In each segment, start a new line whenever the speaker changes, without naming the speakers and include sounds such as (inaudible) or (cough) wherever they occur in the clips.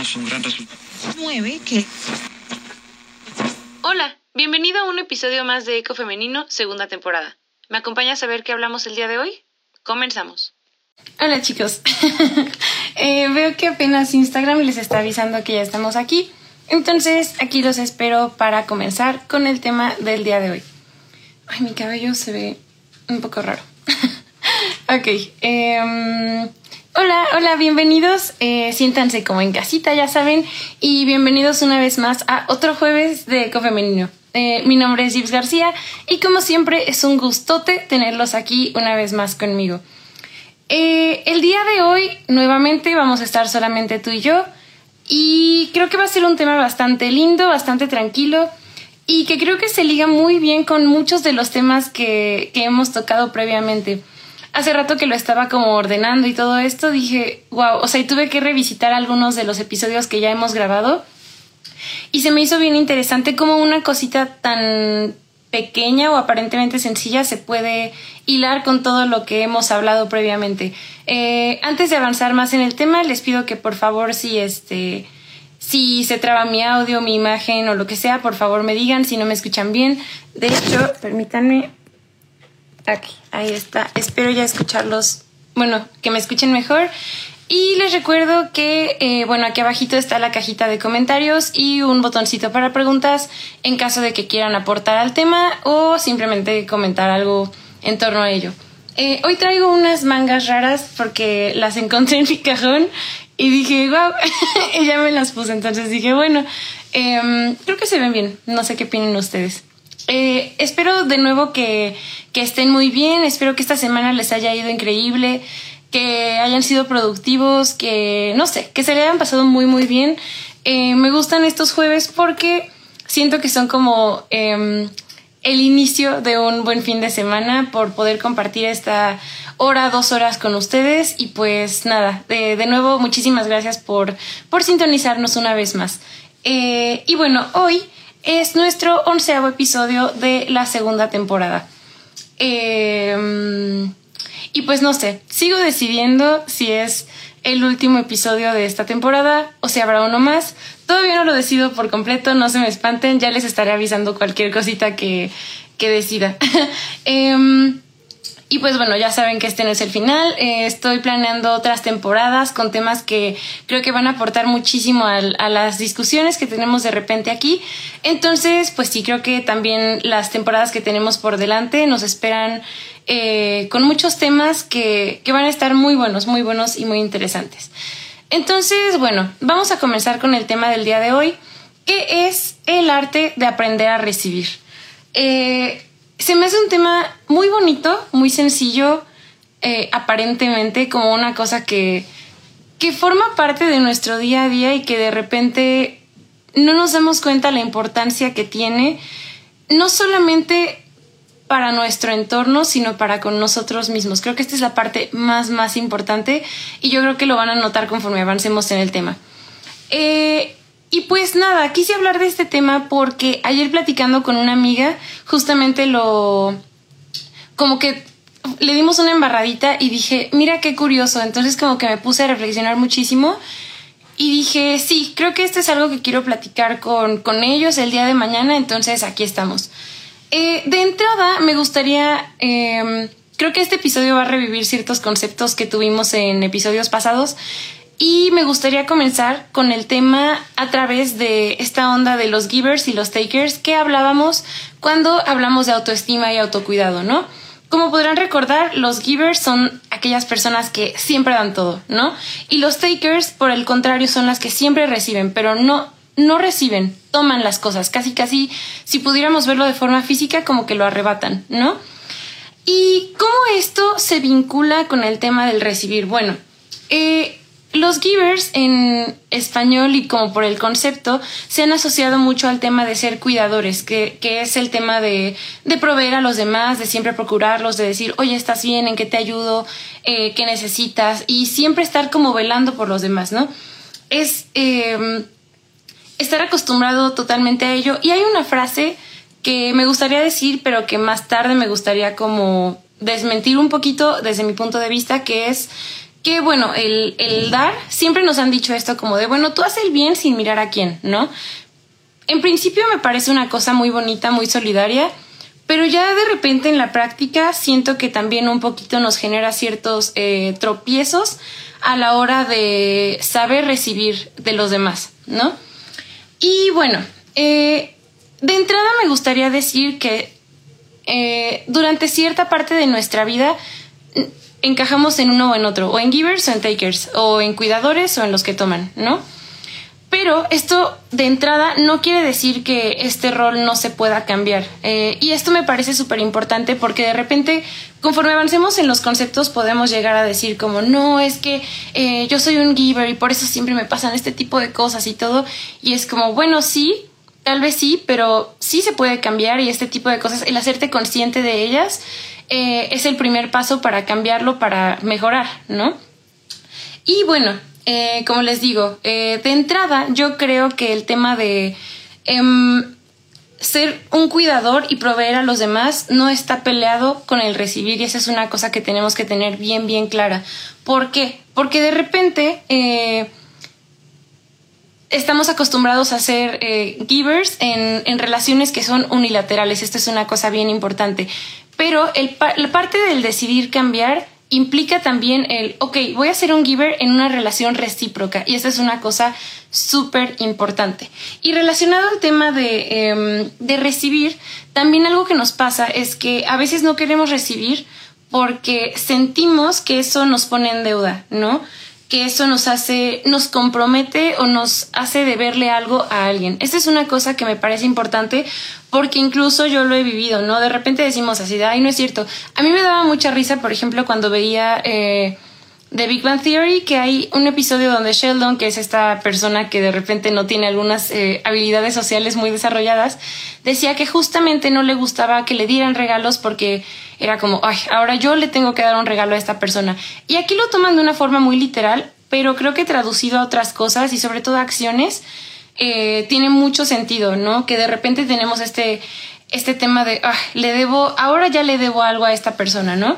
tenemos un gran resultado.
9 que
Hola, bienvenido a un episodio más de Eco Femenino, segunda temporada. ¿Me acompañas a ver qué hablamos el día de hoy? Comenzamos.
Hola chicos, (laughs) Eh, veo que apenas Instagram les está avisando que ya estamos aquí, entonces aquí los espero para comenzar con el tema del día de hoy. Ay, mi cabello se ve un poco raro. (laughs) ok, em, hola, hola, bienvenidos, eh, siéntanse como en casita, ya saben, y bienvenidos una vez más a otro jueves de Eco Femenino. Eh, mi nombre es Gibbs García y como siempre es un gustote tenerlos aquí una vez más conmigo. Eh, el día de hoy, nuevamente, vamos a estar solamente tú y yo. Y creo que va a ser un tema bastante lindo, bastante tranquilo. Y que creo que se liga muy bien con muchos de los temas que, que hemos tocado previamente. Hace rato que lo estaba como ordenando y todo esto, dije, wow, o sea, y tuve que revisitar algunos de los episodios que ya hemos grabado. Y se me hizo bien interesante cómo una cosita tan pequeña o aparentemente sencilla se puede hilar con todo lo que hemos hablado previamente. Eh, antes de avanzar más en el tema, les pido que por favor si este si se traba mi audio, mi imagen o lo que sea, por favor me digan si no me escuchan bien. De hecho, permítanme aquí, ahí está. Espero ya escucharlos, bueno, que me escuchen mejor. Y les recuerdo que, eh, bueno, aquí abajito está la cajita de comentarios y un botoncito para preguntas en caso de que quieran aportar al tema o simplemente comentar algo en torno a ello. Eh, hoy traigo unas mangas raras porque las encontré en mi cajón y dije, wow, (laughs) ya me las puse. Entonces dije, bueno, em, creo que se ven bien. No sé qué opinan ustedes. Eh, espero de nuevo que, que estén muy bien. Espero que esta semana les haya ido increíble que hayan sido productivos, que no sé, que se le hayan pasado muy muy bien. Eh, me gustan estos jueves porque siento que son como eh, el inicio de un buen fin de semana por poder compartir esta hora, dos horas con ustedes y pues nada, de, de nuevo muchísimas gracias por, por sintonizarnos una vez más. Eh, y bueno, hoy es nuestro onceavo episodio de la segunda temporada. Eh, y pues no sé, sigo decidiendo si es el último episodio de esta temporada o si habrá uno más. Todavía no lo decido por completo, no se me espanten, ya les estaré avisando cualquier cosita que, que decida. (laughs) Em, y pues bueno, ya saben que este no es el final. Eh, estoy planeando otras temporadas con temas que creo que van a aportar muchísimo a, las discusiones que tenemos de repente aquí. Entonces, pues sí, creo que también las temporadas que tenemos por delante nos esperan eh, con muchos temas que, que van a estar muy buenos, muy buenos y muy interesantes. Entonces, bueno, vamos a comenzar con el tema del día de hoy, que es el arte de aprender a recibir. Eh, se me hace un tema muy bonito, muy sencillo, eh, aparentemente como una cosa que, que forma parte de nuestro día a día y que de repente no nos damos cuenta la importancia que tiene, no solamente para nuestro entorno, sino para con nosotros mismos. Creo que esta es la parte más, más importante y yo creo que lo van a notar conforme avancemos en el tema. Eh, y pues nada, quise hablar de este tema porque ayer platicando con una amiga, justamente lo... como que le dimos una embarradita y dije, mira qué curioso. Entonces como que me puse a reflexionar muchísimo y dije, sí, creo que esto es algo que quiero platicar con, con ellos el día de mañana, entonces aquí estamos. Eh, de entrada, me gustaría, eh, creo que este episodio va a revivir ciertos conceptos que tuvimos en episodios pasados y me gustaría comenzar con el tema a través de esta onda de los givers y los takers que hablábamos cuando hablamos de autoestima y autocuidado, ¿no? Como podrán recordar, los givers son aquellas personas que siempre dan todo, ¿no? Y los takers, por el contrario, son las que siempre reciben, pero no, no reciben, toman las cosas, casi casi, si pudiéramos verlo de forma física, como que lo arrebatan, ¿no? ¿Y cómo esto se vincula con el tema del recibir? Bueno, eh, los givers en español y como por el concepto se han asociado mucho al tema de ser cuidadores, que, que es el tema de, de, proveer a los demás, de siempre procurarlos, de decir, oye, estás bien, en qué te ayudo, eh, qué necesitas, y siempre estar como velando por los demás, ¿no? Es eh, estar acostumbrado totalmente a ello. Y hay una frase que me gustaría decir, pero que más tarde me gustaría como desmentir un poquito desde mi punto de vista, que es que bueno, el, el dar, siempre nos han dicho esto como de, bueno, tú haces el bien sin mirar a quién, ¿no? En principio me parece una cosa muy bonita, muy solidaria, pero ya de repente en la práctica siento que también un poquito nos genera ciertos eh, tropiezos a la hora de saber recibir de los demás, ¿no? Y bueno, eh, de entrada me gustaría decir que eh, durante cierta parte de nuestra vida encajamos en uno o en otro, o en givers o en takers, o en cuidadores o en los que toman, ¿no? Pero esto de entrada no quiere decir que este rol no se pueda cambiar. Eh, y esto me parece súper importante porque de repente, conforme avancemos en los conceptos, podemos llegar a decir como, no, es que eh, yo soy un giver y por eso siempre me pasan este tipo de cosas y todo. Y es como, bueno, sí, tal vez sí, pero sí se puede cambiar y este tipo de cosas, el hacerte consciente de ellas eh, es el primer paso para cambiarlo, para mejorar, ¿no? Y bueno, eh, como les digo, eh, de entrada yo creo que el tema de em, ser un cuidador y proveer a los demás no está peleado con el recibir y esa es una cosa que tenemos que tener bien, bien clara. ¿Por qué? Porque de repente estamos acostumbrados a ser givers en, en, relaciones que son unilaterales. Esta es una cosa bien importante. Pero la parte del decidir cambiar implica también el, ok, voy a ser un giver en una relación recíproca y esa es una cosa súper importante. Y relacionado al tema de, em, de recibir, también algo que nos pasa es que a veces no queremos recibir porque sentimos que eso nos pone en deuda, ¿no? que eso nos hace, nos compromete o nos hace deberle algo a alguien. Esta es una cosa que me parece importante porque incluso yo lo he vivido, ¿no? De repente decimos así, ay, no es cierto. A mí me daba mucha risa, por ejemplo, cuando veía eh, The Big Bang Theory, que hay un episodio donde Sheldon, que es esta persona que de repente no tiene algunas eh, habilidades sociales muy desarrolladas, decía que justamente no le gustaba que le dieran regalos porque era como, ay, ahora yo le tengo que dar un regalo a esta persona. Y aquí lo toman de una forma muy literal, pero creo que traducido a otras cosas y sobre todo a acciones, eh, tiene mucho sentido, ¿no? Que de repente tenemos este, este tema de, ah, le debo, ahora ya le debo algo a esta persona, ¿no?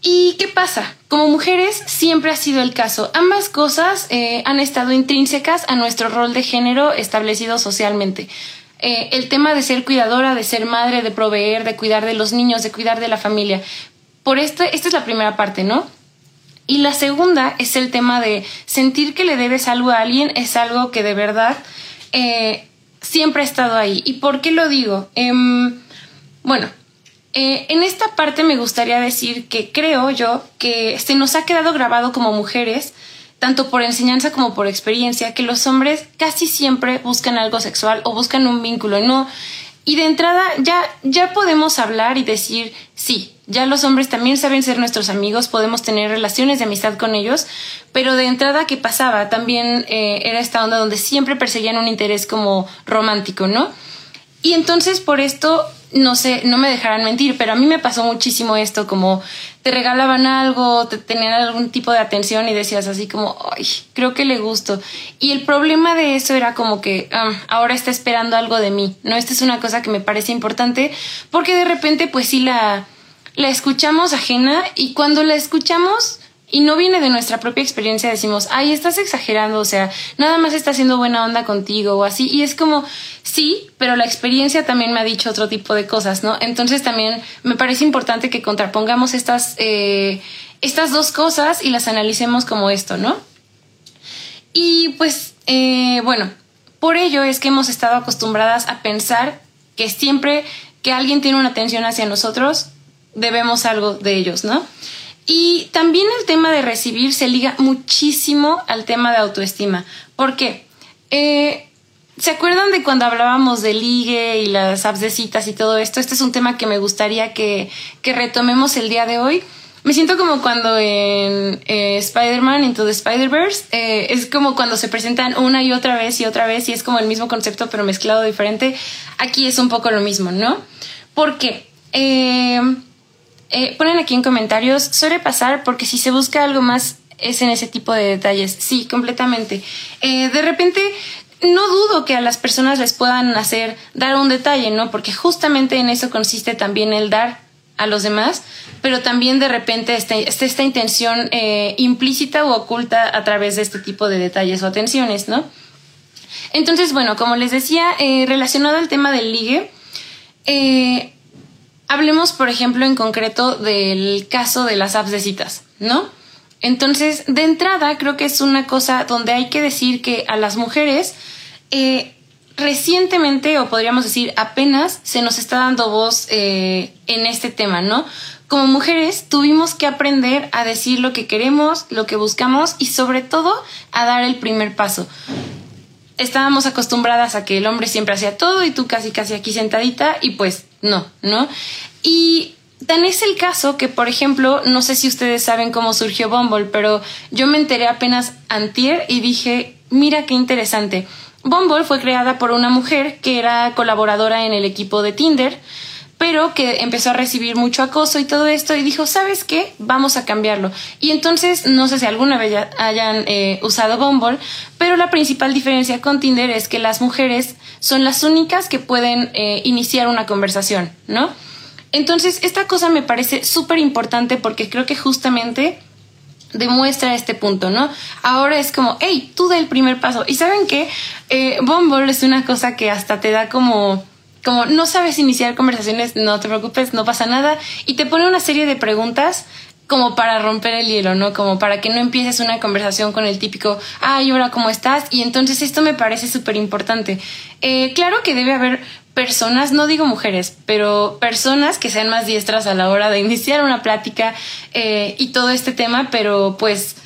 ¿Y qué pasa? Como mujeres siempre ha sido el caso. Ambas cosas eh, han estado intrínsecas a nuestro rol de género establecido socialmente. Eh, el tema de ser cuidadora, de ser madre, de proveer, de cuidar de los niños, de cuidar de la familia. Por este, esta es la primera parte, ¿no? Y la segunda es el tema de sentir que le debes algo a alguien, es algo que de verdad eh, siempre ha estado ahí. ¿Y por qué lo digo? Em, bueno, eh, en esta parte me gustaría decir que creo yo que se nos ha quedado grabado como mujeres tanto por enseñanza como por experiencia, que los hombres casi siempre buscan algo sexual o buscan un vínculo, ¿no? Y de entrada ya, ya podemos hablar y decir, sí, ya los hombres también saben ser nuestros amigos, podemos tener relaciones de amistad con ellos, pero de entrada, ¿qué pasaba? También eh, era esta onda donde siempre perseguían un interés como romántico, ¿no? Y entonces por esto no sé, no me dejarán mentir, pero a mí me pasó muchísimo esto, como te regalaban algo, te tenían algún tipo de atención y decías así como, ay, creo que le gusto. Y el problema de eso era como que ah, ahora está esperando algo de mí, ¿no? Esta es una cosa que me parece importante porque de repente pues sí la, la escuchamos ajena y cuando la escuchamos y no viene de nuestra propia experiencia, decimos, ay, estás exagerando, o sea, nada más está haciendo buena onda contigo o así. Y es como, sí, pero la experiencia también me ha dicho otro tipo de cosas, ¿no? Entonces también me parece importante que contrapongamos estas, eh, estas dos cosas y las analicemos como esto, ¿no? Y pues, eh, bueno, por ello es que hemos estado acostumbradas a pensar que siempre que alguien tiene una atención hacia nosotros, debemos algo de ellos, ¿no? Y también el tema de recibir se liga muchísimo al tema de autoestima. ¿Por qué? Eh, ¿Se acuerdan de cuando hablábamos de ligue y las apps de citas y todo esto? Este es un tema que me gustaría que, retomemos el día de hoy. Me siento como cuando en eh, Spider-Man Into the Spider-Verse eh, es como cuando se presentan una y otra vez y otra vez y es como el mismo concepto pero mezclado diferente. Aquí es un poco lo mismo, ¿no? ¿Por qué? Eh, eh, ponen aquí en comentarios, suele pasar porque si se busca algo más es en ese tipo de detalles. Sí, completamente. Eh, de repente, no dudo que a las personas les puedan hacer dar un detalle, ¿no? Porque justamente en eso consiste también el dar a los demás, pero también de repente está, esta intención eh, implícita o oculta a través de este tipo de detalles o atenciones, ¿no? Entonces, bueno, como les decía, relacionado al tema del ligue, eh, hablemos, por ejemplo, en concreto del caso de las apps de citas, ¿no? Entonces, de entrada, creo que es una cosa donde hay que decir que a las mujeres, eh, recientemente, o podríamos decir apenas, se nos está dando voz en este tema, ¿no? Como mujeres tuvimos que aprender a decir lo que queremos, lo que buscamos y sobre todo a dar el primer paso estábamos acostumbradas a que el hombre siempre hacía todo y tú casi casi aquí sentadita y pues no, ¿no? Y tan es el caso que, por ejemplo, no sé si ustedes saben cómo surgió Bumble, pero yo me enteré apenas antier y dije, mira qué interesante. Bumble fue creada por una mujer que era colaboradora en el equipo de Tinder pero que empezó a recibir mucho acoso y todo esto y dijo, ¿sabes qué? Vamos a cambiarlo. Y entonces, no sé si alguna vez hayan eh, usado Bumble, pero la principal diferencia con Tinder es que las mujeres son las únicas que pueden eh, iniciar una conversación, ¿no? Entonces, esta cosa me parece súper importante porque creo que justamente demuestra este punto, ¿no? Ahora es como, hey, tú da el primer paso. Y saben qué? Eh, Bumble es una cosa que hasta te da como como no sabes iniciar conversaciones, no te preocupes, no pasa nada, y te pone una serie de preguntas como para romper el hielo, ¿no? Como para que no empieces una conversación con el típico, ay, ahora cómo estás, y entonces esto me parece súper importante. Eh, claro que debe haber personas, no digo mujeres, pero personas que sean más diestras a la hora de iniciar una plática eh, y todo este tema, pero pues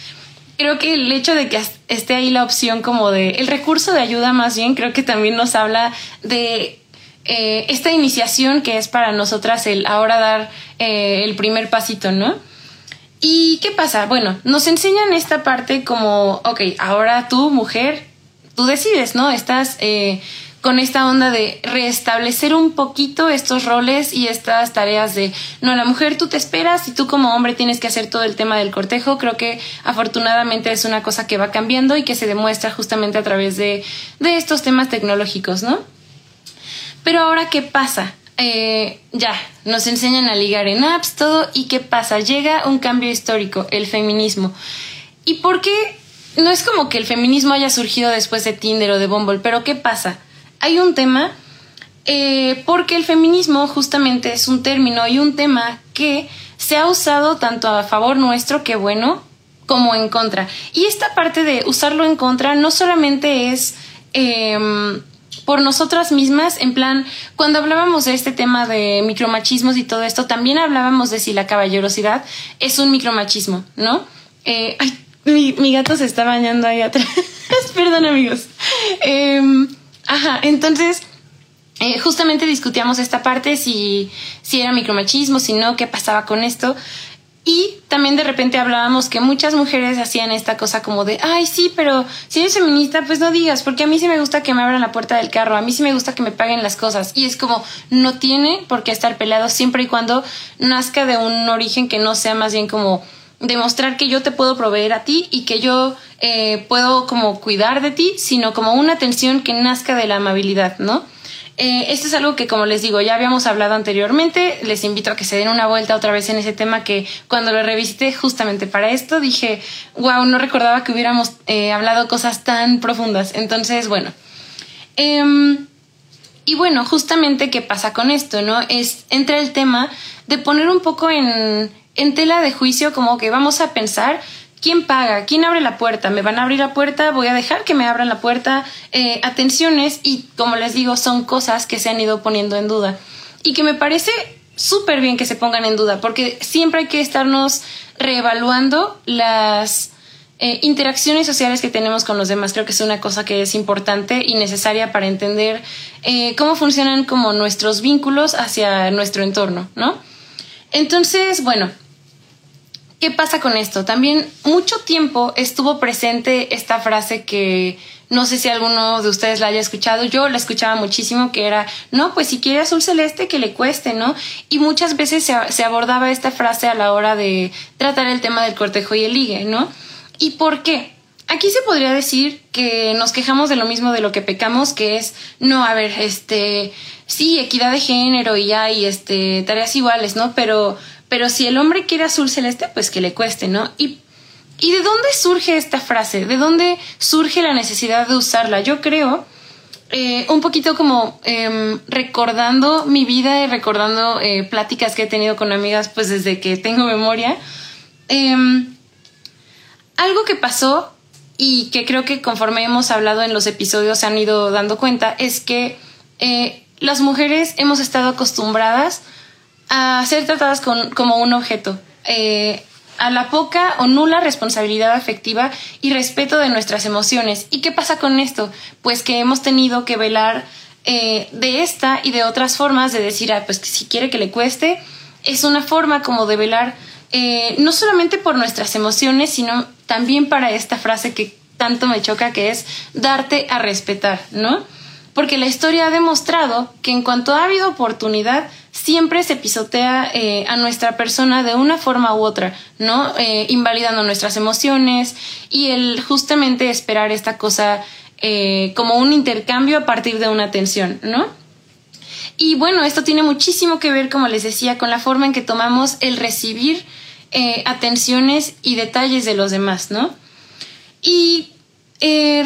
creo que el hecho de que esté ahí la opción como de el recurso de ayuda más bien, creo que también nos habla de eh, esta iniciación que es para nosotras el ahora dar eh, el primer pasito, ¿no? ¿Y qué pasa? Bueno, nos enseñan esta parte como, ok, ahora tú, mujer, tú decides, ¿no? Estás eh, con esta onda de restablecer un poquito estos roles y estas tareas de, no, la mujer tú te esperas y tú como hombre tienes que hacer todo el tema del cortejo. Creo que afortunadamente es una cosa que va cambiando y que se demuestra justamente a través de, de estos temas tecnológicos, ¿no? Pero ahora, ¿qué pasa? Eh, ya, nos enseñan a ligar en apps, todo, y ¿qué pasa? Llega un cambio histórico, el feminismo. ¿Y por qué? No es como que el feminismo haya surgido después de Tinder o de Bumble, pero ¿qué pasa? Hay un tema, eh, porque el feminismo justamente es un término y un tema que se ha usado tanto a favor nuestro, que bueno, como en contra. Y esta parte de usarlo en contra no solamente es... Em, por nosotras mismas, en plan, cuando hablábamos de este tema de micromachismos y todo esto, también hablábamos de si la caballerosidad es un micromachismo, ¿no? Eh, ay, mi, gato se está bañando ahí atrás. (laughs) Perdón, amigos. Em, ajá, entonces, eh, justamente discutíamos esta parte, si, si era micromachismo, si no, qué pasaba con esto. Y también de repente hablábamos que muchas mujeres hacían esta cosa como de, ay, sí, pero si eres feminista, pues no digas, porque a mí sí me gusta que me abran la puerta del carro, a mí sí me gusta que me paguen las cosas. Y es como, no tiene por qué estar peleado siempre y cuando nazca de un origen que no sea más bien como demostrar que yo te puedo proveer a ti y que yo eh, puedo como cuidar de ti, sino como una atención que nazca de la amabilidad, ¿no? Eh, esto es algo que, como les digo, ya habíamos hablado anteriormente. Les invito a que se den una vuelta otra vez en ese tema que cuando lo revisité justamente para esto dije, wow, no recordaba que hubiéramos eh, hablado cosas tan profundas. Entonces, bueno. Em, y bueno, justamente qué pasa con esto, ¿no? Es entre el tema de poner un poco en, en tela de juicio como que vamos a pensar ¿Quién paga? ¿Quién abre la puerta? ¿Me van a abrir la puerta? ¿Voy a dejar que me abran la puerta? Eh, atenciones y, como les digo, son cosas que se han ido poniendo en duda y que me parece súper bien que se pongan en duda porque siempre hay que estarnos reevaluando las eh, interacciones sociales que tenemos con los demás. Creo que es una cosa que es importante y necesaria para entender eh, cómo funcionan como nuestros vínculos hacia nuestro entorno, ¿no? Entonces, bueno, ¿Qué pasa con esto? También mucho tiempo estuvo presente esta frase que no sé si alguno de ustedes la haya escuchado, yo la escuchaba muchísimo, que era, no, pues si quiere azul celeste, que le cueste, ¿no? Y muchas veces se, abordaba esta frase a la hora de tratar el tema del cortejo y el ligue, ¿no? ¿Y por qué? aquí se podría decir que nos quejamos de lo mismo de lo que pecamos, que es, no, a ver, este, sí, equidad de género y ya, y este, tareas iguales, ¿no? Pero, pero si el hombre quiere azul celeste, pues que le cueste, ¿no? Y, ¿Y de dónde surge esta frase? ¿De dónde surge la necesidad de usarla? Yo creo eh, un poquito como em, recordando mi vida y recordando eh, pláticas que he tenido con amigas pues desde que tengo memoria. Em, algo que pasó y que creo que conforme hemos hablado en los episodios se han ido dando cuenta es que eh, las mujeres hemos estado acostumbradas a ser tratadas como un objeto a la poca o nula responsabilidad afectiva y respeto de nuestras emociones. ¿Y qué pasa con esto? Pues que hemos tenido que velar eh, de esta y de otras formas de decir, ah, pues que si quiere que le cueste, es una forma como de velar eh, no solamente por nuestras emociones, sino también para esta frase que tanto me choca, que es darte a respetar, ¿no? Porque la historia ha demostrado que en cuanto ha habido oportunidad, siempre se pisotea eh, a nuestra persona de una forma u otra, ¿no? Eh, invalidando nuestras emociones y el justamente esperar esta cosa eh, como un intercambio a partir de una tensión, ¿no? Y bueno, esto tiene muchísimo que ver, como les decía, con la forma en que tomamos el recibir atenciones y detalles de los demás, ¿no? Y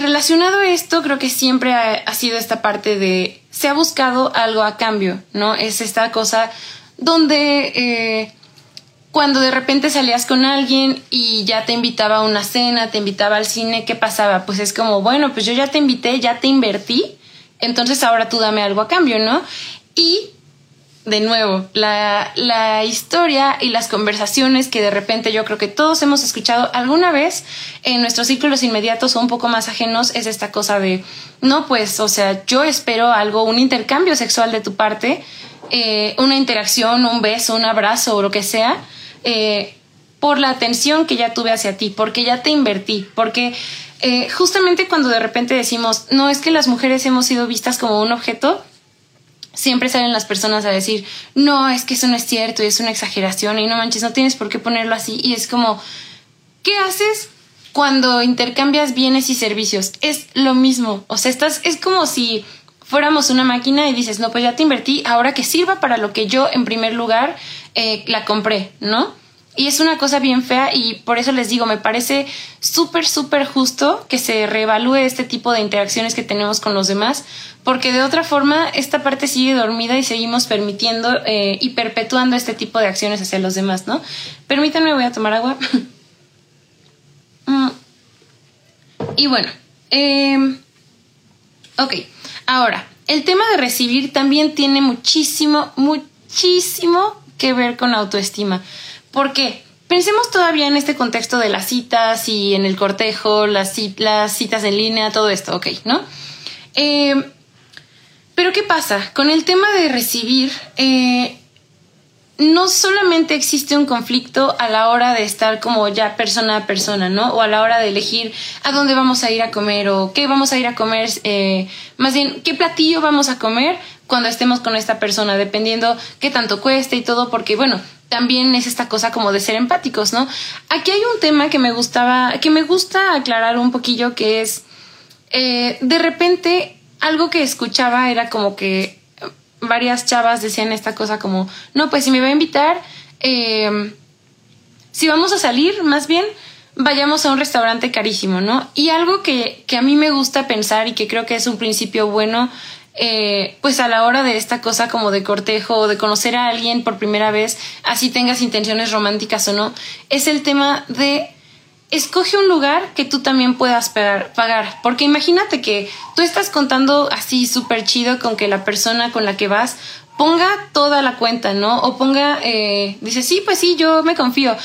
relacionado a esto, creo que siempre ha sido esta parte de se ha buscado algo a cambio, ¿no? Es esta cosa donde eh, cuando de repente salías con alguien y ya te invitaba a una cena, te invitaba al cine, ¿qué pasaba? Pues es como, bueno, pues yo ya te invité, ya te invertí, entonces ahora tú dame algo a cambio, ¿no? Y de nuevo, la, la, historia y las conversaciones que de repente yo creo que todos hemos escuchado alguna vez en nuestros círculos inmediatos o un poco más ajenos es esta cosa de, no, pues, o sea, yo espero algo, un intercambio sexual de tu parte, eh, una interacción, un beso, un abrazo o lo que sea, eh, por la atención que ya tuve hacia ti, porque ya te invertí, porque eh, justamente cuando de repente decimos, no, es que las mujeres hemos sido vistas como un objeto, siempre salen las personas a decir, no, es que eso no es cierto y es una exageración y no manches, no tienes por qué ponerlo así. Y es como, ¿qué haces cuando intercambias bienes y servicios? Es lo mismo. O sea, estás, es como si fuéramos una máquina y dices, no, pues ya te invertí, ahora que sirva para lo que yo en primer lugar eh, la compré, ¿no? Y es una cosa bien fea y por eso les digo, me parece súper, súper justo que se reevalúe este tipo de interacciones que tenemos con los demás, porque de otra forma esta parte sigue dormida y seguimos permitiendo eh, y perpetuando este tipo de acciones hacia los demás, ¿no? Permítanme, voy a tomar agua. (laughs) Mm. y bueno, eh, ok, ahora, el tema de recibir también tiene muchísimo, muchísimo que ver con autoestima. ¿Por qué? Pensemos todavía en este contexto de las citas y en el cortejo, las, citas en línea, todo esto, ok, ¿no? Eh, pero ¿qué pasa? Con el tema de recibir, eh, no solamente existe un conflicto a la hora de estar como ya persona a persona, ¿no? O a la hora de elegir a dónde vamos a ir a comer o qué vamos a ir a comer, eh, más bien, qué platillo vamos a comer cuando estemos con esta persona, dependiendo qué tanto cueste y todo, porque bueno, también es esta cosa como de ser empáticos, ¿no? Aquí hay un tema que me gustaba, que me gusta aclarar un poquillo, que es, eh, de repente, algo que escuchaba era como que varias chavas decían esta cosa como, no, pues si me va a invitar, eh, si vamos a salir, más bien, vayamos a un restaurante carísimo, ¿no? Y algo que, que a mí me gusta pensar y que creo que es un principio bueno eh, pues a la hora de esta cosa como de cortejo o de conocer a alguien por primera vez, así tengas intenciones románticas o no, es el tema de escoge un lugar que tú también puedas pagar, porque imagínate que tú estás contando así súper chido con que la persona con la que vas ponga toda la cuenta, ¿no? O ponga, eh, dice, sí, pues sí, yo me confío.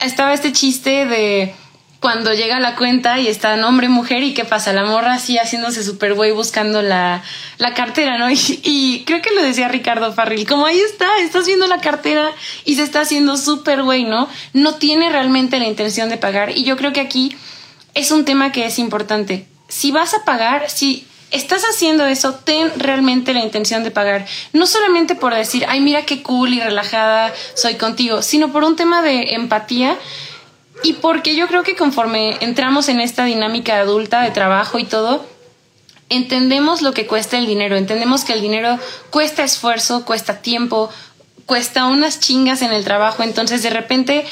Estaba este chiste de cuando llega la cuenta y está hombre, mujer, y qué pasa, la morra así haciéndose súper güey buscando la, la cartera, ¿no? (laughs) Y, creo que lo decía Ricardo Farril, como ahí está, estás viendo la cartera y se está haciendo súper güey, ¿no? No tiene realmente la intención de pagar. Y yo creo que aquí es un tema que es importante. Si vas a pagar, si estás haciendo eso, ten realmente la intención de pagar. No solamente por decir, ay, mira qué cool y relajada soy contigo, sino por un tema de empatía y porque yo creo que conforme entramos en esta dinámica adulta de trabajo y todo, entendemos lo que cuesta el dinero, entendemos que el dinero cuesta esfuerzo, cuesta tiempo, cuesta unas chingas en el trabajo, entonces de repente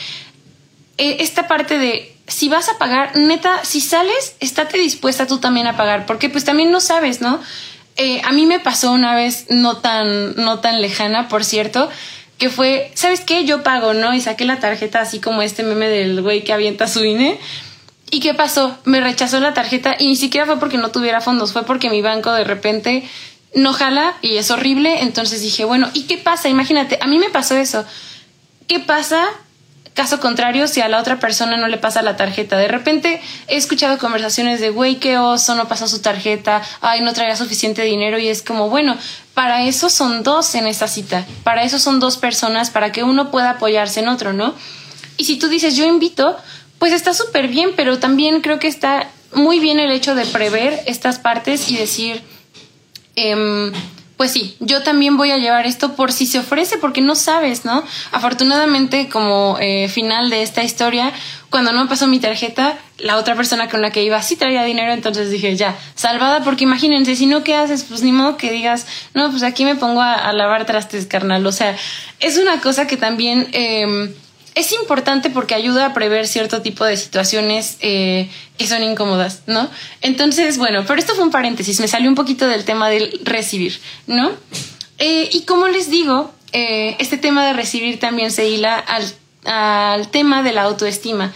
eh, esta parte de si vas a pagar, neta, si sales, estate dispuesta tú también a pagar, porque pues también no sabes, ¿no? Eh, a mí me pasó una vez no tan, no tan lejana, por cierto, que fue, ¿sabes qué? Yo pago, ¿no? Y saqué la tarjeta así como este meme del güey que avienta su INE. ¿Y qué pasó? Me rechazó la tarjeta y ni siquiera fue porque no tuviera fondos, fue porque mi banco de repente no jala y es horrible. Entonces dije, bueno, ¿y qué pasa? Imagínate, a mí me pasó eso. ¿Qué pasa Caso contrario, si a la otra persona no le pasa la tarjeta, de repente he escuchado conversaciones de, güey, qué oso, no pasó su tarjeta, ay, no traía suficiente dinero y es como, bueno, para eso son dos en esta cita, para eso son dos personas, para que uno pueda apoyarse en otro, ¿no? Y si tú dices, yo invito, pues está súper bien, pero también creo que está muy bien el hecho de prever estas partes y decir, eh, pues sí, yo también voy a llevar esto por si se ofrece, porque no sabes, ¿no? Afortunadamente, como eh, final de esta historia, cuando no pasó mi tarjeta, la otra persona con la que iba sí traía dinero, entonces dije, ya, salvada, porque imagínense, si no, ¿qué haces? Pues ni modo que digas, no, pues aquí me pongo a, lavar trastes, carnal. O sea, es una cosa que también... Eh, es importante porque ayuda a prever cierto tipo de situaciones eh, que son incómodas, ¿no? Entonces, bueno, pero esto fue un paréntesis, me salió un poquito del tema del recibir, ¿no? Eh, y como les digo, eh, este tema de recibir también se hila al, al tema de la autoestima.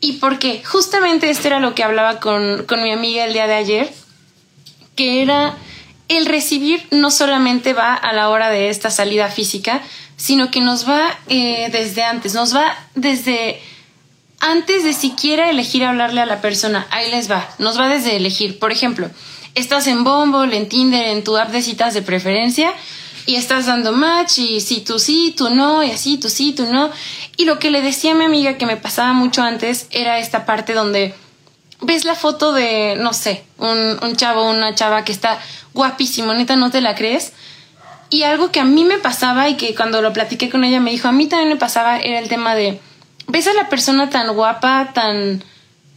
Y porque justamente esto era lo que hablaba con, con mi amiga el día de ayer, que era el recibir no solamente va a la hora de esta salida física, sino que nos va eh, desde antes, nos va desde antes de siquiera elegir hablarle a la persona. Ahí les va, nos va desde elegir. Por ejemplo, estás en Bumble, en Tinder, en tu app de citas de preferencia y estás dando match y si tú sí, tú no, y así, tú sí, tú no. Y lo que le decía a mi amiga que me pasaba mucho antes era esta parte donde ves la foto de, no sé, un, un chavo, una chava que está guapísimo, neta, no te la crees y algo que a mí me pasaba y que cuando lo platiqué con ella me dijo, a mí también me pasaba, era el tema de, ves a la persona tan guapa, tan,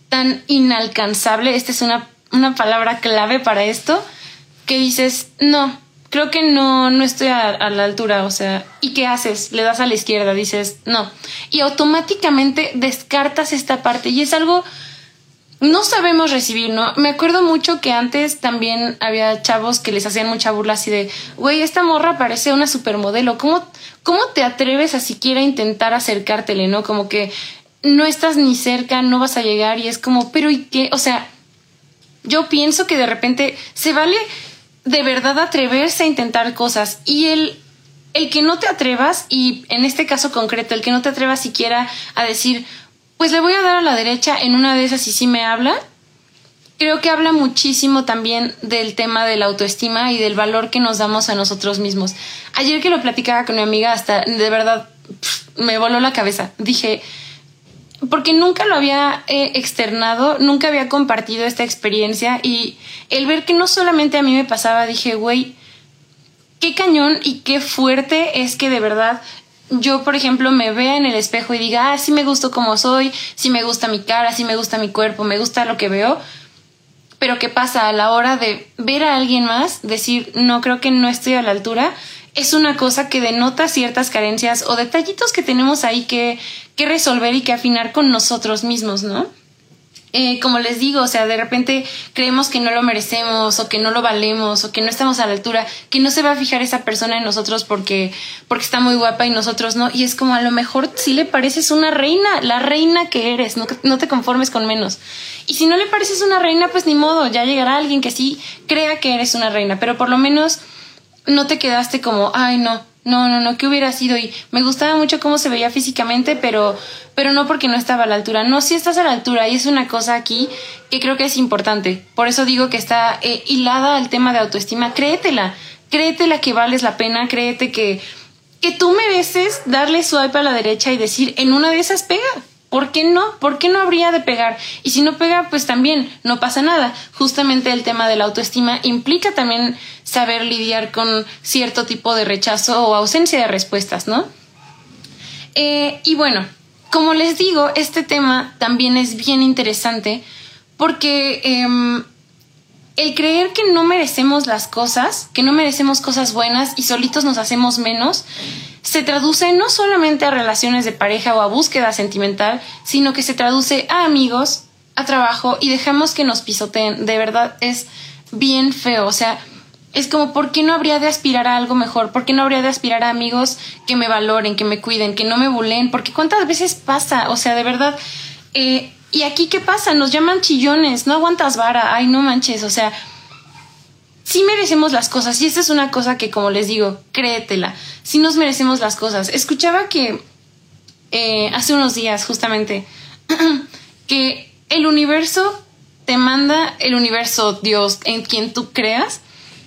tan inalcanzable, esta es una, una palabra clave para esto, que dices, no, creo que no, no estoy a, a, la altura, o sea, ¿y qué haces? Le das a la izquierda, dices, no. Y automáticamente descartas esta parte y es algo no sabemos recibir, ¿no? Me acuerdo mucho que antes también había chavos que les hacían mucha burla así de, güey, esta morra parece una supermodelo, ¿cómo, cómo te atreves a siquiera intentar acercártele, ¿no? Como que no estás ni cerca, no vas a llegar y es como, pero ¿y qué? O sea, yo pienso que de repente se vale de verdad atreverse a intentar cosas y el el que no te atrevas y en este caso concreto el que no te atrevas siquiera a decir pues le voy a dar a la derecha en una de esas y sí me habla. Creo que habla muchísimo también del tema de la autoestima y del valor que nos damos a nosotros mismos. Ayer que lo platicaba con mi amiga, hasta de verdad me voló la cabeza. Dije, porque nunca lo había eh, externado, nunca había compartido esta experiencia y el ver que no solamente a mí me pasaba, dije, güey, qué cañón y qué fuerte es que de verdad yo, por ejemplo, me vea en el espejo y diga, ah, sí me gusto como soy, sí me gusta mi cara, sí me gusta mi cuerpo, me gusta lo que veo, pero ¿qué pasa a la hora de ver a alguien más, decir, no, creo que no estoy a la altura? Es una cosa que denota ciertas carencias o detallitos que tenemos ahí que, que resolver y que afinar con nosotros mismos, ¿no? Eh, como les digo, o sea, de repente creemos que no lo merecemos o que no lo valemos o que no estamos a la altura, que no se va a fijar esa persona en nosotros porque, porque está muy guapa y nosotros no. Y es como a lo mejor sí le pareces una reina, la reina que eres, no, no te conformes con menos. Y si no le pareces una reina, pues ni modo, ya llegará alguien que sí crea que eres una reina, pero por lo menos no te quedaste como, ay no, no, no, no, ¿qué hubiera sido? Y me gustaba mucho cómo se veía físicamente, pero, pero no porque no estaba a la altura. No, sí estás a la altura y es una cosa aquí que creo que es importante. Por eso digo que está eh, hilada al tema de autoestima. Créetela, créetela que vales la pena, créete que, que tú mereces darle swipe a la derecha y decir, en una de esas pega. ¿Por qué no? ¿Por qué no habría de pegar? Y si no pega, pues también no pasa nada. Justamente el tema de la autoestima implica también saber lidiar con cierto tipo de rechazo o ausencia de respuestas, ¿no? Eh, y bueno, como les digo, este tema también es bien interesante porque em, el creer que no merecemos las cosas, que no merecemos cosas buenas y solitos nos hacemos menos, se traduce no solamente a relaciones de pareja o a búsqueda sentimental, sino que se traduce a amigos, a trabajo y dejamos que nos pisoteen. De verdad es bien feo. O sea, es como, ¿por qué no habría de aspirar a algo mejor? ¿Por qué no habría de aspirar a amigos que me valoren, que me cuiden, que no me bulen? Porque cuántas veces pasa, o sea, de verdad. Eh, ¿Y aquí qué pasa? Nos llaman chillones, no aguantas vara, ay, no manches, o sea, sí merecemos las cosas. Y esta es una cosa que, como les digo, créetela, sí nos merecemos las cosas. Escuchaba que eh, hace unos días, justamente, (clears throat) que el universo te manda, el universo, Dios, en quien tú creas,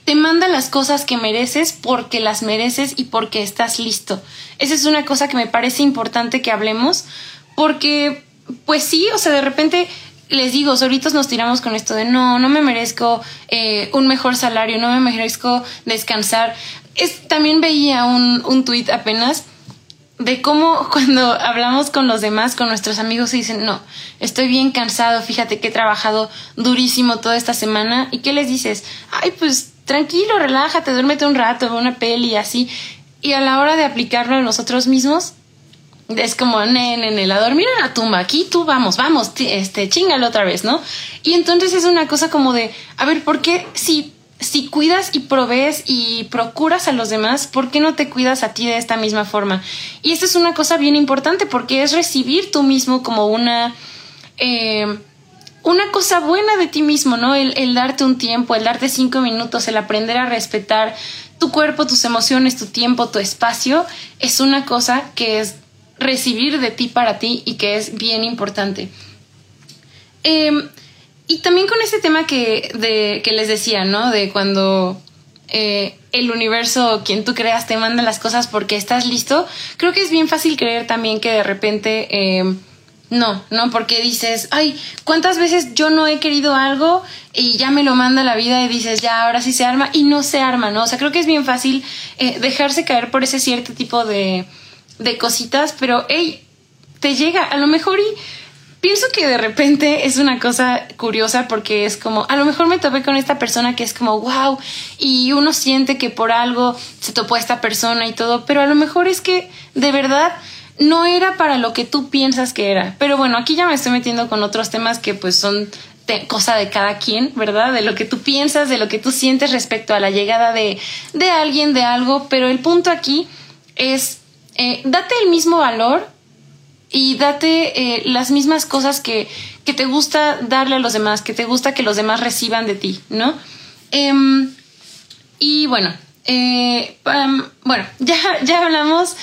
te manda las cosas que mereces porque las mereces y porque estás listo. Esa es una cosa que me parece importante que hablemos porque, pues sí, o sea, de repente les digo, ahorita nos tiramos con esto de no, no me merezco eh, un mejor salario, no me merezco descansar. Es, también veía un, un tuit apenas de cómo (laughs) cuando hablamos con los demás, con nuestros amigos, se dicen, no, estoy bien cansado, fíjate que he trabajado durísimo toda esta semana. ¿Y qué les dices? Ay, pues tranquilo, relájate, duérmete un rato, ve una peli y así. Y a la hora de aplicarlo a nosotros mismos, es como, nene, nene, a dormir en la tumba, aquí tú vamos, vamos, este, chingalo otra vez, ¿no? Y entonces es una cosa como de, a ver, ¿por qué si si cuidas y provees y procuras a los demás, ¿por qué no te cuidas a ti de esta misma forma? Y esta es una cosa bien importante porque es recibir tú mismo como una... Eh, una cosa buena de ti mismo, ¿no? El, el, darte un tiempo, el darte cinco minutos, el aprender a respetar tu cuerpo, tus emociones, tu tiempo, tu espacio, es una cosa que es recibir de ti para ti y que es bien importante. Eh, y también con ese tema que, de, que les decía, ¿no? De cuando eh, el universo, quien tú creas, te manda las cosas porque estás listo. Creo que es bien fácil creer también que de repente eh, no, no, porque dices, ay, ¿cuántas veces yo no he querido algo y ya me lo manda la vida y dices, ya, ahora sí se arma y no se arma, ¿no? O sea, creo que es bien fácil eh, dejarse caer por ese cierto tipo de, de cositas, pero, hey, te llega, a lo mejor y pienso que de repente es una cosa curiosa porque es como, a lo mejor me topé con esta persona que es como, wow, y uno siente que por algo se topó a esta persona y todo, pero a lo mejor es que de verdad no era para lo que tú piensas que era. Pero bueno, aquí ya me estoy metiendo con otros temas que pues son cosa de cada quien, ¿verdad? De lo que tú piensas, de lo que tú sientes respecto a la llegada de, de alguien, de algo, pero el punto aquí es, eh, date el mismo valor y date eh, las mismas cosas que, que, te gusta darle a los demás, que te gusta que los demás reciban de ti, ¿no? Em, y bueno, eh, bueno, (laughs) ya, ya hablamos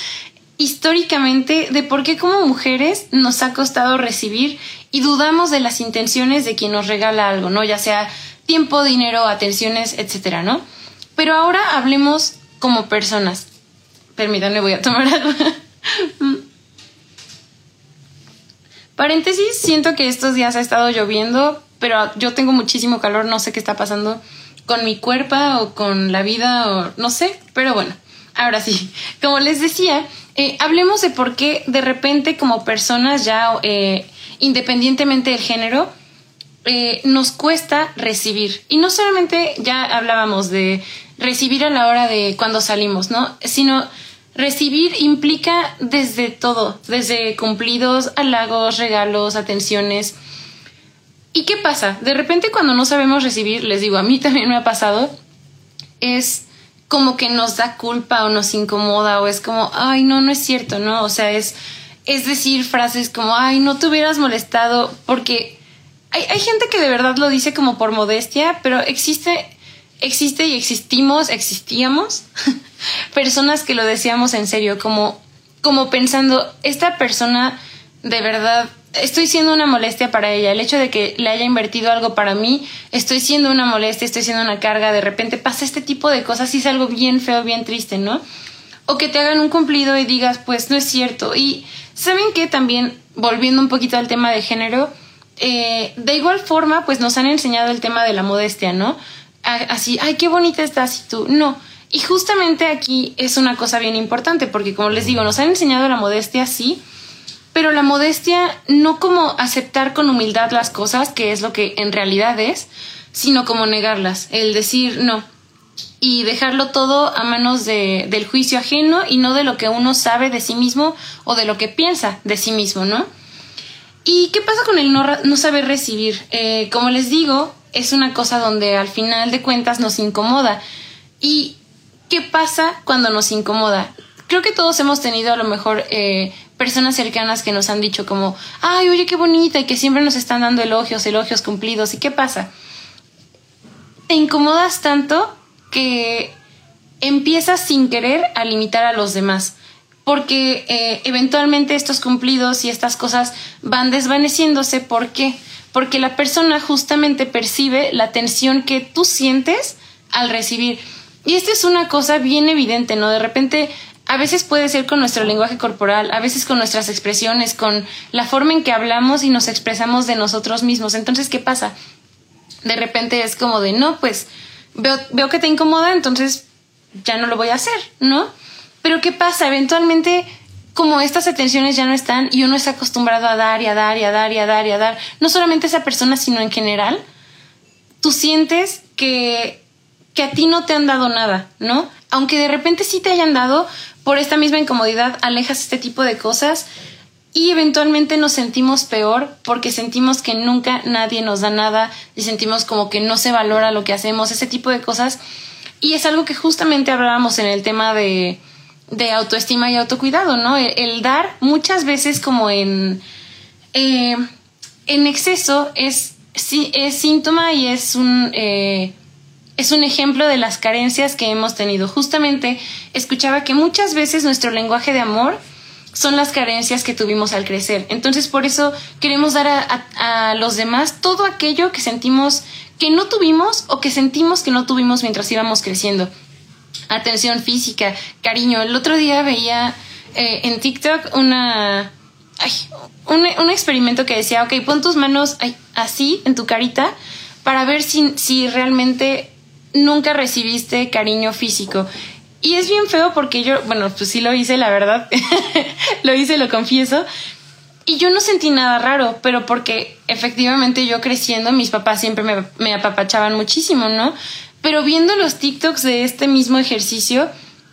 históricamente de por qué como mujeres nos ha costado recibir y dudamos de las intenciones de quien nos regala algo, ¿no? Ya sea tiempo, dinero, atenciones, etcétera, ¿no? Pero ahora hablemos como personas. Permítanme, voy a tomar agua. Paréntesis, siento que estos días ha estado lloviendo, pero yo tengo muchísimo calor, no sé qué está pasando con mi cuerpo o con la vida o no sé, pero bueno, ahora sí, como les decía, eh, hablemos de por qué de repente como personas ya, eh, independientemente del género, eh, nos cuesta recibir. Y no solamente ya hablábamos de recibir a la hora de cuando salimos, ¿no? Sino Recibir implica desde todo, desde cumplidos, halagos, regalos, atenciones. ¿Y qué pasa? De repente cuando no sabemos recibir, les digo, a mí también me ha pasado, es como que nos da culpa o nos incomoda o es como, ay, no, no es cierto, ¿no? O sea, es, es decir frases como, ay, no te hubieras molestado porque hay, hay gente que de verdad lo dice como por modestia, pero existe existe y existimos, existíamos (laughs) personas que lo decíamos en serio, como, como pensando, esta persona de verdad, estoy siendo una molestia para ella, el hecho de que le haya invertido algo para mí, estoy siendo una molestia, estoy siendo una carga, de repente pasa este tipo de cosas y es algo bien feo, bien triste, ¿no? O que te hagan un cumplido y digas, pues no es cierto. Y saben que también, volviendo un poquito al tema de género, eh, de igual forma, pues nos han enseñado el tema de la modestia, ¿no? Así, ay, qué bonita estás y tú, no. Y justamente aquí es una cosa bien importante porque como les digo, nos han enseñado la modestia, sí, pero la modestia no como aceptar con humildad las cosas, que es lo que en realidad es, sino como negarlas, el decir no y dejarlo todo a manos de, del juicio ajeno y no de lo que uno sabe de sí mismo o de lo que piensa de sí mismo, ¿no? ¿Y qué pasa con el no, no saber recibir? Eh, como les digo, es una cosa donde al final de cuentas nos incomoda. ¿Y qué pasa cuando nos incomoda? Creo que todos hemos tenido a lo mejor eh, personas cercanas que nos han dicho como, ay, oye, qué bonita, y que siempre nos están dando elogios, elogios cumplidos. ¿Y qué pasa? Te incomodas tanto que empiezas sin querer a limitar a los demás. Porque eh, eventualmente estos cumplidos y estas cosas van desvaneciéndose. ¿Por qué? La persona justamente percibe la tensión que tú sientes al recibir. Y esta es una cosa bien evidente, ¿no? De repente a veces puede ser con nuestro lenguaje corporal, a veces con nuestras expresiones, con la forma en que hablamos y nos expresamos de nosotros mismos. Entonces, ¿qué pasa? De repente es como de, no, pues veo, veo que te incomoda, entonces ya no lo voy a hacer, ¿no? Pero ¿qué pasa? Eventualmente, como estas atenciones ya no están y uno está acostumbrado a dar y a dar y a dar y a dar y a dar, no solamente a esa persona, sino en general, tú sientes que, que a ti no te han dado nada, ¿no? Aunque de repente sí te hayan dado, por esta misma incomodidad alejas este tipo de cosas y eventualmente nos sentimos peor porque sentimos que nunca nadie nos da nada y sentimos como que no se valora lo que hacemos, ese tipo de cosas. Y es algo que justamente hablábamos en el tema de, de autoestima y autocuidado, ¿no? El, dar muchas veces como en, eh, en exceso es, es síntoma y es un... Eh, es un ejemplo de las carencias que hemos tenido. Justamente escuchaba que muchas veces nuestro lenguaje de amor son las carencias que tuvimos al crecer. Entonces por eso queremos dar a, los demás todo aquello que sentimos que no tuvimos o que sentimos que no tuvimos mientras íbamos creciendo. Atención física, cariño. El otro día veía eh, en TikTok una, un, un, experimento que decía, ok, pon tus manos así en tu carita para ver si, si realmente nunca recibiste cariño físico. Y es bien feo porque yo, bueno, pues sí lo hice, la verdad. (laughs) lo hice, lo confieso. Y yo no sentí nada raro, pero porque efectivamente yo creciendo, mis papás siempre me, me apapachaban muchísimo, ¿no? Pero viendo los TikToks de este mismo ejercicio,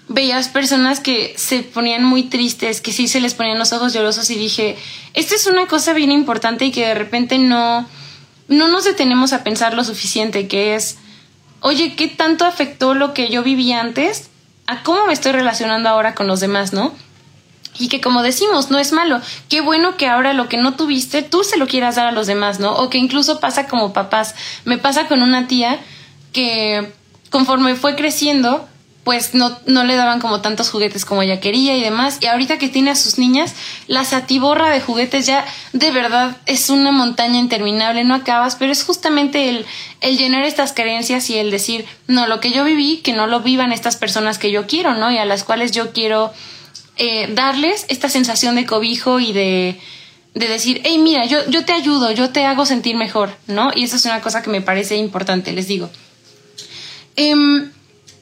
veías personas que se ponían muy tristes, que sí se les ponían los ojos llorosos y dije, esta es una cosa bien importante y que de repente no, no nos detenemos a pensar lo suficiente, que es oye, ¿qué tanto afectó lo que yo viví antes a cómo me estoy relacionando ahora con los demás, ¿no? Y que como decimos, no es malo. Qué bueno que ahora lo que no tuviste, tú se lo quieras dar a los demás, ¿no? O que incluso pasa como papás. Me pasa con una tía que conforme fue creciendo, pues no, no le daban como tantos juguetes como ella quería y demás. Y ahorita que tiene a sus niñas, la satiborra de juguetes ya de verdad es una montaña interminable, no acabas, pero es justamente el, el llenar estas carencias y el decir, no, lo que yo viví, que no lo vivan estas personas que yo quiero, ¿no? Y a las cuales yo quiero eh, darles esta sensación de cobijo y de, de decir, hey, mira, yo, yo te ayudo, yo te hago sentir mejor, ¿no? Y eso es una cosa que me parece importante, les digo. Eh,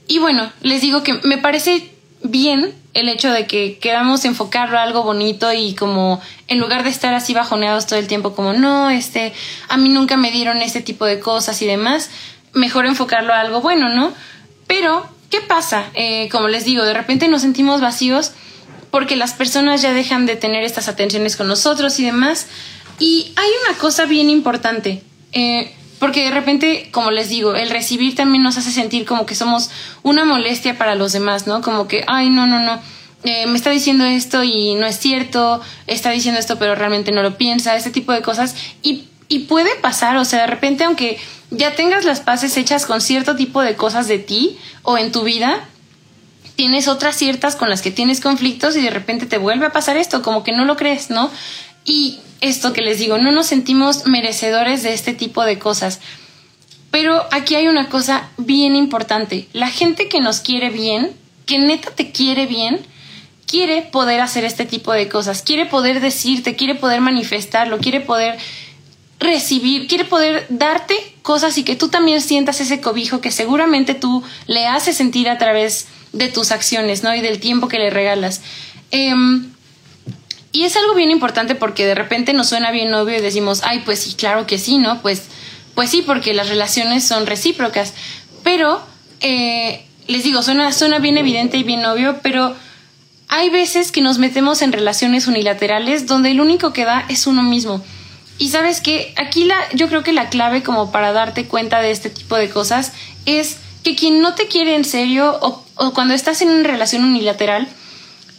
y bueno, les digo que me parece bien el hecho de que queramos enfocarlo a algo bonito y como en lugar de estar así bajoneados todo el tiempo como no, este, a mí nunca me dieron este tipo de cosas y demás, mejor enfocarlo a algo bueno, ¿no? Pero, ¿qué pasa? Eh, como les digo, de repente nos sentimos vacíos porque las personas ya dejan de tener estas atenciones con nosotros y demás. Y hay una cosa bien importante. Eh, porque de repente, como les digo, el recibir también nos hace sentir como que somos una molestia para los demás, ¿no? Como que, ay, no, no, no, eh, me está diciendo esto y no es cierto, está diciendo esto pero realmente no lo piensa, ese tipo de cosas. Y, y puede pasar, o sea, de repente, aunque ya tengas las paces hechas con cierto tipo de cosas de ti o en tu vida, tienes otras ciertas con las que tienes conflictos y de repente te vuelve a pasar esto, como que no lo crees, ¿no? Y esto que les digo, no nos sentimos merecedores de este tipo de cosas. Pero aquí hay una cosa bien importante. La gente que nos quiere bien, que neta te quiere bien, quiere poder hacer este tipo de cosas, quiere poder decirte, quiere poder manifestarlo, quiere poder recibir, quiere poder darte cosas y que tú también sientas ese cobijo que seguramente tú le haces sentir a través de tus acciones, ¿no? Y del tiempo que le regalas. Em, Y es algo bien importante porque de repente nos suena bien obvio y decimos, ay, pues sí, claro que sí, ¿no? Pues, pues sí, porque las relaciones son recíprocas. Pero, eh, les digo, suena, suena bien evidente y bien obvio, pero hay veces que nos metemos en relaciones unilaterales donde el único que da es uno mismo. Y sabes que aquí la, yo creo que la clave como para darte cuenta de este tipo de cosas es que quien no te quiere en serio o, cuando estás en una relación unilateral,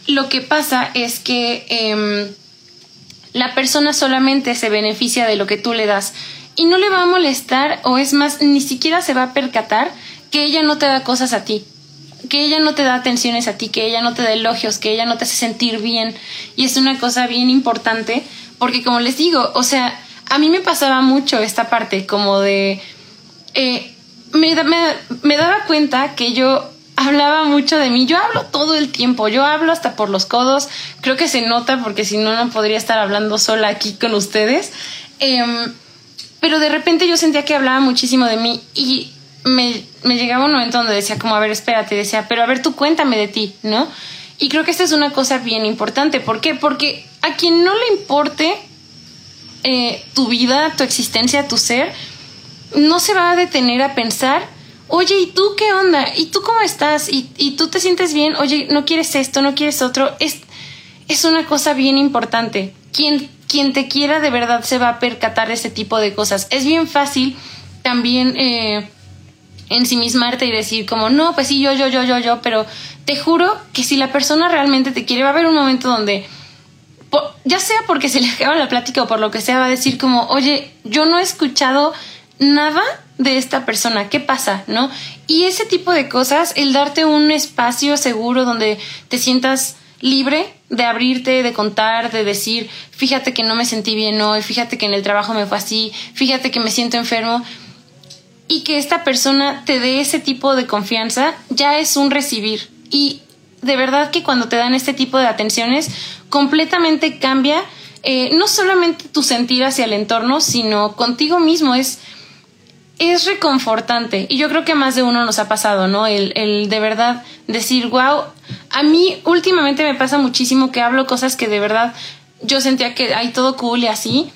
lo que pasa es que em, la persona solamente se beneficia de lo que tú le das y no le va a molestar o es más, ni siquiera se va a percatar que ella no te da cosas a ti que ella no te da atenciones a ti, que ella no te da elogios, que ella no te hace sentir bien. Y es una cosa bien importante, porque como les digo, o sea, a mí me pasaba mucho esta parte, como de... Eh, me, me, daba cuenta que yo hablaba mucho de mí. Yo hablo todo el tiempo, yo hablo hasta por los codos. Creo que se nota porque si no, no podría estar hablando sola aquí con ustedes. Em, pero de repente yo sentía que hablaba muchísimo de mí y me, me, llegaba un momento donde decía como, a ver, espérate, decía, pero a ver, tú cuéntame de ti, ¿no? Y creo que esta es una cosa bien importante. ¿Por qué? Porque a quien no le importe eh, tu vida, tu existencia, tu ser, no se va a detener a pensar, oye, ¿y tú qué onda? ¿Y tú cómo estás? ¿Y, y tú te sientes bien? Oye, ¿no quieres esto? ¿No quieres otro? Es, es una cosa bien importante. Quien, quien te quiera de verdad se va a percatar de ese tipo de cosas. Es bien fácil también... Eh, ensimismarte y decir como, no, pues sí, yo, yo, yo, yo, yo, pero te juro que si la persona realmente te quiere, va a haber un momento donde, ya sea porque se le acaba la plática o por lo que sea, va a decir como, oye, yo no he escuchado nada de esta persona, ¿qué pasa? ¿No? Y ese tipo de cosas, el darte un espacio seguro donde te sientas libre de abrirte, de contar, de decir, fíjate que no me sentí bien hoy, fíjate que en el trabajo me fue así, fíjate que me siento enfermo, y que esta persona te dé ese tipo de confianza ya es un recibir. Y de verdad que cuando te dan este tipo de atenciones, completamente cambia eh, no solamente tu sentir hacia el entorno, sino contigo mismo. Es, es reconfortante. Y yo creo que más de uno nos ha pasado, ¿no? El, el de verdad decir, wow, a mí últimamente me pasa muchísimo que hablo cosas que de verdad yo sentía que hay todo cool y así.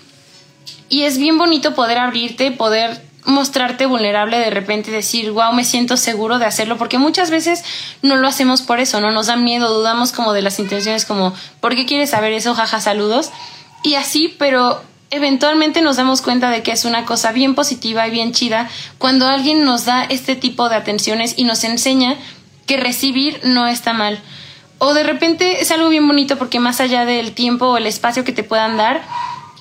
Y es bien bonito poder abrirte, poder mostrarte vulnerable de repente decir, wow, me siento seguro de hacerlo, porque muchas veces no lo hacemos por eso, ¿no? Nos da miedo, dudamos como de las intenciones, como, ¿por qué quieres saber eso? Jaja, saludos. Y así, pero eventualmente nos damos cuenta de que es una cosa bien positiva y bien chida cuando alguien nos da este tipo de atenciones y nos enseña que recibir no está mal. O de repente es algo bien bonito porque más allá del tiempo o el espacio que te puedan dar,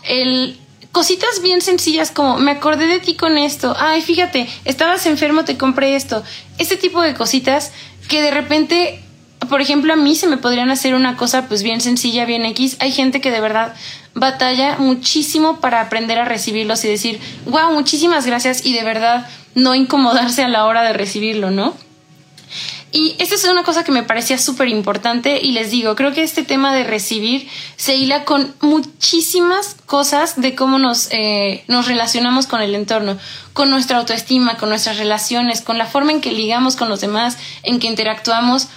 el cositas bien sencillas como me acordé de ti con esto, ay, fíjate, estabas enfermo, te compré esto. Este tipo de cositas que de repente, por ejemplo, a mí se me podrían hacer una cosa pues bien sencilla, bien X. Hay gente que de verdad batalla muchísimo para aprender a recibirlos y decir, wow, muchísimas gracias y de verdad no incomodarse a la hora de recibirlo, ¿no? Y esta es una cosa que me parecía súper importante y les digo, creo que este tema de recibir se hila con muchísimas cosas de cómo nos, eh, nos relacionamos con el entorno, con nuestra autoestima, con nuestras relaciones, con la forma en que ligamos con los demás, en que interactuamos,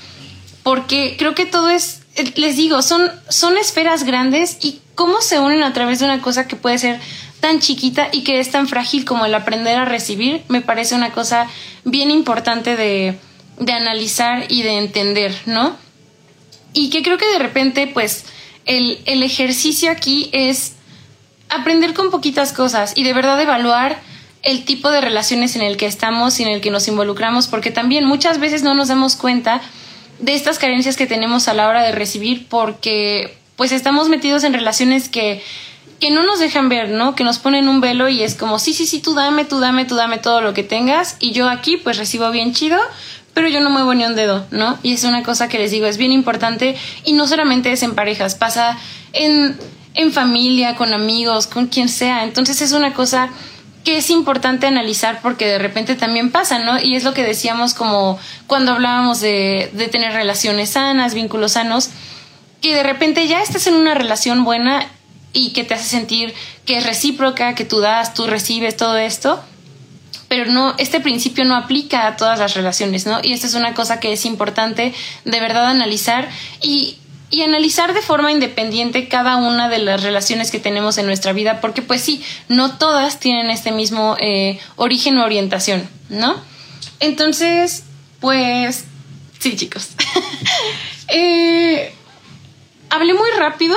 porque creo que todo es, les digo, son, son esferas grandes y cómo se unen a través de una cosa que puede ser tan chiquita y que es tan frágil como el aprender a recibir, me parece una cosa bien importante de de analizar y de entender, ¿no? Y que creo que de repente, pues, el, el ejercicio aquí es aprender con poquitas cosas y de verdad evaluar el tipo de relaciones en el que estamos y en el que nos involucramos, porque también muchas veces no nos damos cuenta de estas carencias que tenemos a la hora de recibir, porque pues estamos metidos en relaciones que, que no nos dejan ver, ¿no? Que nos ponen un velo y es como, sí, sí, sí, tú dame, tú dame, tú dame todo lo que tengas y yo aquí pues recibo bien chido, pero yo no muevo ni un dedo, ¿no? Y es una cosa que les digo, es bien importante y no solamente es en parejas, pasa en, en familia, con amigos, con quien sea. Entonces es una cosa que es importante analizar porque de repente también pasa, ¿no? Y es lo que decíamos como cuando hablábamos de, de tener relaciones sanas, vínculos sanos, que de repente ya estás en una relación buena y que te hace sentir que es recíproca, que tú das, tú recibes todo esto, pero no, este principio no aplica a todas las relaciones, ¿no? Y esta es una cosa que es importante de verdad analizar y y analizar de forma independiente cada una de las relaciones que tenemos en nuestra vida, porque pues sí, no todas tienen este mismo eh, origen o orientación, ¿no? Entonces, pues, sí chicos. (laughs) eh, hablé muy rápido.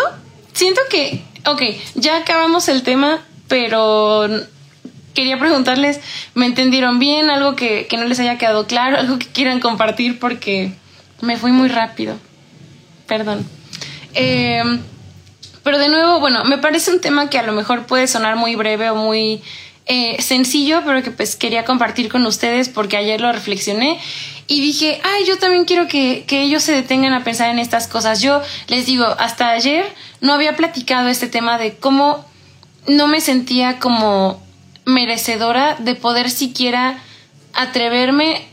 Siento que, ok, ya acabamos el tema, pero quería preguntarles, ¿me entendieron bien? Algo que, que no les haya quedado claro, algo que quieran compartir porque me fui muy rápido perdón. Eh, pero de nuevo, bueno, me parece un tema que a lo mejor puede sonar muy breve o muy eh, sencillo, pero que pues quería compartir con ustedes porque ayer lo reflexioné y dije, ay, yo también quiero que, que, ellos se detengan a pensar en estas cosas. Yo les digo, hasta ayer no había platicado este tema de cómo no me sentía como merecedora de poder siquiera atreverme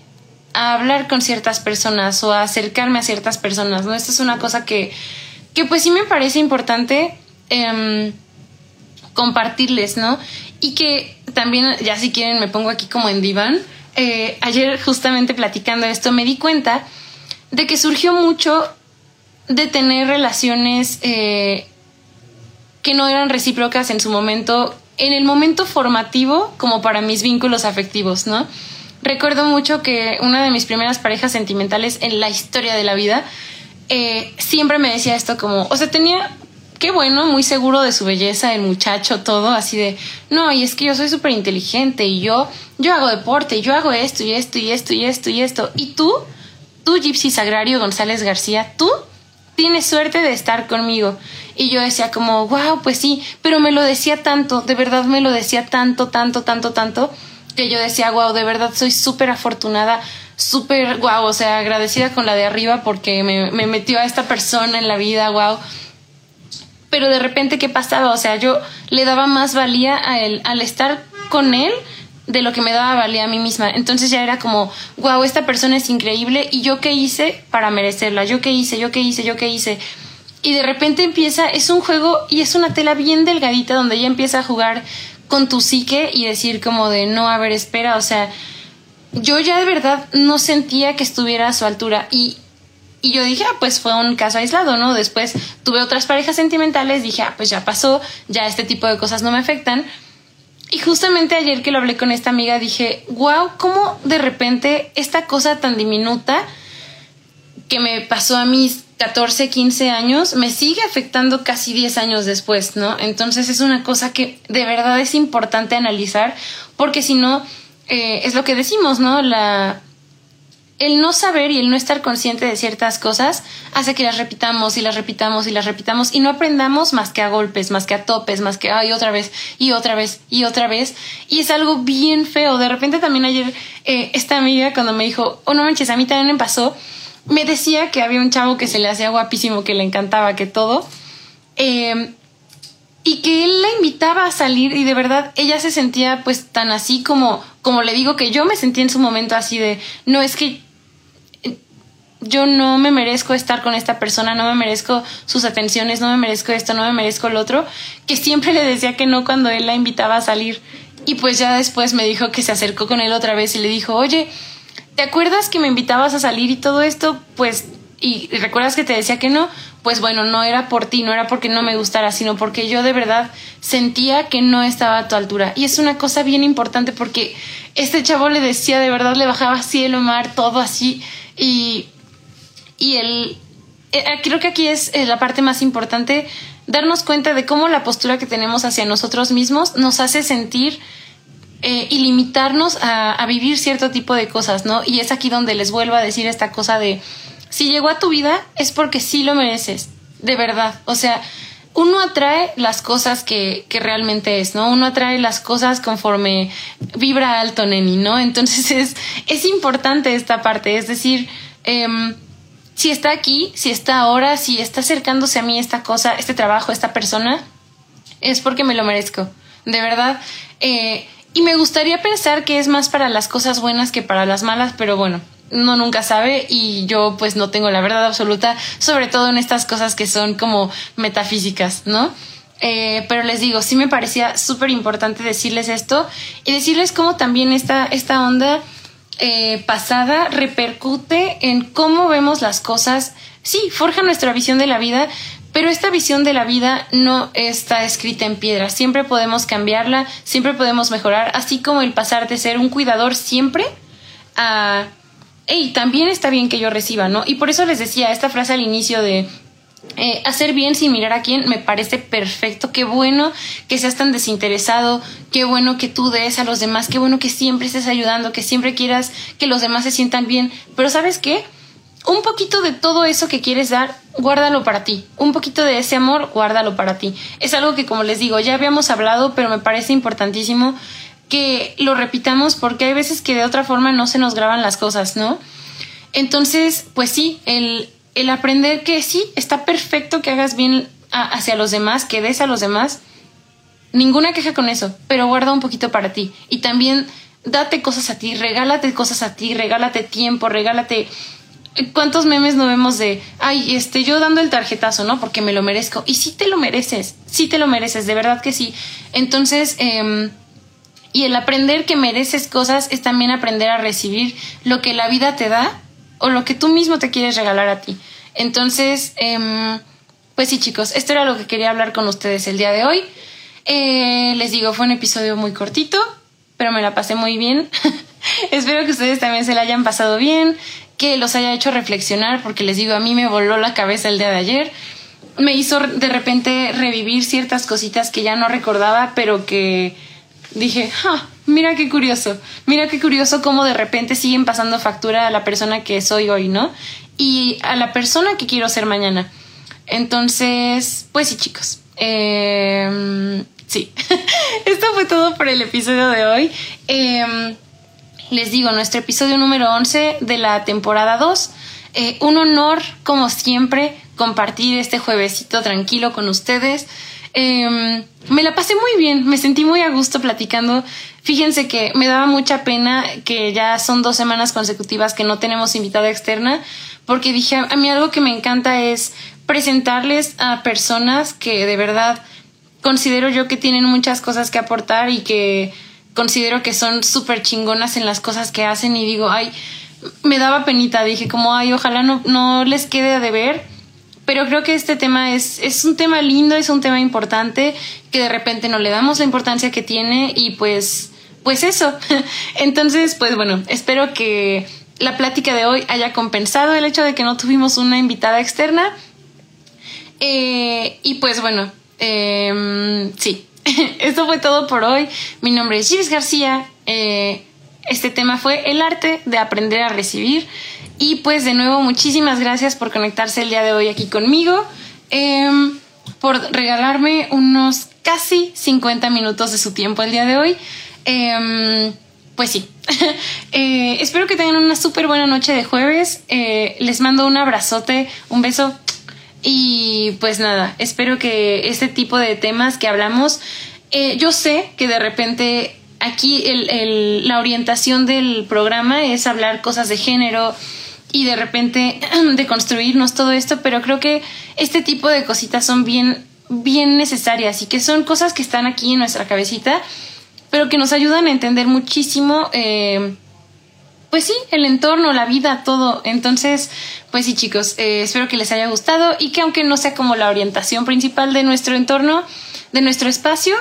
a hablar con ciertas personas o a acercarme a ciertas personas, ¿no? Esto es una cosa que, que pues sí me parece importante eh, compartirles, ¿no? Y que también, ya si quieren, me pongo aquí como en diván. Eh, ayer justamente platicando esto me di cuenta de que surgió mucho de tener relaciones eh, que no eran recíprocas en su momento, en el momento formativo como para mis vínculos afectivos, ¿no? Recuerdo mucho que una de mis primeras parejas sentimentales en la historia de la vida eh, siempre me decía esto como, o sea, tenía, qué bueno, muy seguro de su belleza, el muchacho, todo, así de, no, y es que yo soy súper inteligente y yo, yo hago deporte, yo hago esto y esto y esto y esto y esto. Y tú, tú, Gypsy Sagrario González García, tú tienes suerte de estar conmigo. Y yo decía como, wow, pues sí, pero me lo decía tanto, de verdad me lo decía tanto, tanto, tanto, tanto que yo decía, wow, de verdad soy súper afortunada, súper, wow, o sea, agradecida con la de arriba porque me, me, metió a esta persona en la vida, wow. Pero de repente, ¿qué pasaba? O sea, yo le daba más valía a él, al estar con él de lo que me daba valía a mí misma. Entonces ya era como, wow, esta persona es increíble y yo qué hice para merecerla, yo qué hice, yo qué hice, yo qué hice. Y de repente empieza, es un juego y es una tela bien delgadita donde ella empieza a jugar con tu psique y decir como de no, a ver, espera, o sea, yo ya de verdad no sentía que estuviera a su altura y, y yo dije, ah, pues fue un caso aislado, ¿no? Después tuve otras parejas sentimentales, dije, ah, pues ya pasó, ya este tipo de cosas no me afectan. Y justamente ayer que lo hablé con esta amiga dije, wow, cómo de repente esta cosa tan diminuta que me pasó a mis 14, 15 años, me sigue afectando casi 10 años después, ¿no? Entonces es una cosa que de verdad es importante analizar, porque si no, eh, es lo que decimos, ¿no? La, el no saber y el no estar consciente de ciertas cosas hace que las repitamos y las repitamos y las repitamos y no aprendamos más que a golpes, más que a topes, más que ay otra vez y otra vez y otra vez. Y es algo bien feo. De repente también ayer eh, esta amiga cuando me dijo, oh no manches, a mí también me pasó me decía que había un chavo que se le hacía guapísimo, que le encantaba, que todo. Eh, y que él la invitaba a salir y de verdad ella se sentía pues tan así como, como le digo que yo me sentí en su momento así de, no es que yo no me merezco estar con esta persona, no me merezco sus atenciones, no me merezco esto, no me merezco lo otro, que siempre le decía que no cuando él la invitaba a salir. Y pues ya después me dijo que se acercó con él otra vez y le dijo, oye, ¿te acuerdas que me invitabas a salir y todo esto? Pues, y recuerdas que te decía que no, pues bueno, no era por ti, no era porque no me gustara, sino porque yo de verdad sentía que no estaba a tu altura. Y es una cosa bien importante porque este chavo le decía, de verdad le bajaba cielo, mar, todo así. Y, y él, eh, creo que aquí es eh, la parte más importante, darnos cuenta de cómo la postura que tenemos hacia nosotros mismos nos hace sentir eh, y limitarnos a, vivir cierto tipo de cosas, ¿no? Y es aquí donde les vuelvo a decir esta cosa de, si llegó a tu vida es porque sí lo mereces, de verdad. O sea, uno atrae las cosas que, que realmente es, ¿no? Uno atrae las cosas conforme vibra alto, Neni, ¿no? Entonces (laughs) es, es importante esta parte, es decir, em, si está aquí, si está ahora, si está acercándose a mí esta cosa, este trabajo, esta persona, es porque me lo merezco. De verdad, eh, y me gustaría pensar que es más para las cosas buenas que para las malas, pero bueno, uno nunca sabe y yo pues no tengo la verdad absoluta, sobre todo en estas cosas que son como metafísicas, ¿no? Eh, pero les digo, sí me parecía súper importante decirles esto y decirles cómo también esta, esta onda eh, pasada repercute en cómo vemos las cosas sí, forja nuestra visión de la vida, pero esta visión de la vida no está escrita en piedra. Siempre podemos cambiarla, siempre podemos mejorar, así como el pasar de ser un cuidador siempre a, hey, también está bien que yo reciba, ¿no? Y por eso les decía esta frase al inicio de eh, hacer bien sin mirar a quién me parece perfecto. Qué bueno que seas tan desinteresado, qué bueno que tú des a los demás, qué bueno que siempre estés ayudando, que siempre quieras que los demás se sientan bien. Pero ¿sabes qué? Un poquito de todo eso que quieres dar, guárdalo para ti. Un poquito de ese amor, guárdalo para ti. Es algo que, como les digo, ya habíamos hablado, pero me parece importantísimo que lo repitamos porque hay veces que de otra forma no se nos graban las cosas, ¿no? Entonces, pues sí, el el aprender que sí, está perfecto que hagas bien hacia los demás, que des a los demás. Ninguna queja con eso, pero guarda un poquito para ti. Y también date cosas a ti, regálate cosas a ti, regálate tiempo, regálate. ¿Cuántos memes no vemos de, ay, este, yo dando el tarjetazo, ¿no? Porque me lo merezco. Y sí te lo mereces, sí te lo mereces, de verdad que sí. Entonces, em, y el aprender que mereces cosas es también aprender a recibir lo que la vida te da o lo que tú mismo te quieres regalar a ti. Entonces, em, pues sí chicos, esto era lo que quería hablar con ustedes el día de hoy. Eh, les digo, fue un episodio muy cortito, pero me la pasé muy bien. (laughs) Espero que ustedes también se la hayan pasado bien, que los haya hecho reflexionar, porque les digo, a mí me voló la cabeza el día de ayer. Me hizo de repente revivir ciertas cositas que ya no recordaba, pero que dije, ah, mira qué curioso, mira qué curioso cómo de repente siguen pasando factura a la persona que soy hoy, ¿no? Y a la persona que quiero ser mañana. Entonces, pues sí, chicos. Em, sí, (laughs) esto fue todo por el episodio de hoy. Em, les digo, nuestro episodio número 11 de la temporada 2. Eh, un honor, como siempre, compartir este juevesito tranquilo con ustedes. Em, me la pasé muy bien, me sentí muy a gusto platicando. Fíjense que me daba mucha pena que ya son dos semanas consecutivas que no tenemos invitada externa, porque dije, a mí algo que me encanta es presentarles a personas que de verdad considero yo que tienen muchas cosas que aportar y que considero que son súper chingonas en las cosas que hacen y digo, ay, me daba penita, dije como, ay, ojalá no, no les quede a deber pero creo que este tema es, es un tema lindo, es un tema importante, que de repente no le damos la importancia que tiene y pues, pues eso. (laughs) Entonces, pues bueno, espero que la plática de hoy haya compensado el hecho de que no tuvimos una invitada externa. Eh, y pues bueno, em, sí, (laughs) esto fue todo por hoy. Mi nombre es Gilles García. Eh, este tema fue el arte de aprender a recibir. Y pues de nuevo, muchísimas gracias por conectarse el día de hoy aquí conmigo, em, por regalarme unos casi 50 minutos de su tiempo el día de hoy. Em, pues sí, (laughs) eh, espero que tengan una súper buena noche de jueves. Eh, les mando un abrazote, un beso. Y pues nada, espero que este tipo de temas que hablamos, eh, yo sé que de repente aquí la orientación del programa es hablar cosas de género, y de repente (clears throat) de construirnos todo esto, pero creo que este tipo de cositas son bien, bien necesarias y que son cosas que están aquí en nuestra cabecita, pero que nos ayudan a entender muchísimo, eh, pues sí, el entorno, la vida, todo. Entonces, pues sí, chicos, eh, espero que les haya gustado y que aunque no sea como la orientación principal de nuestro entorno, de nuestro espacio,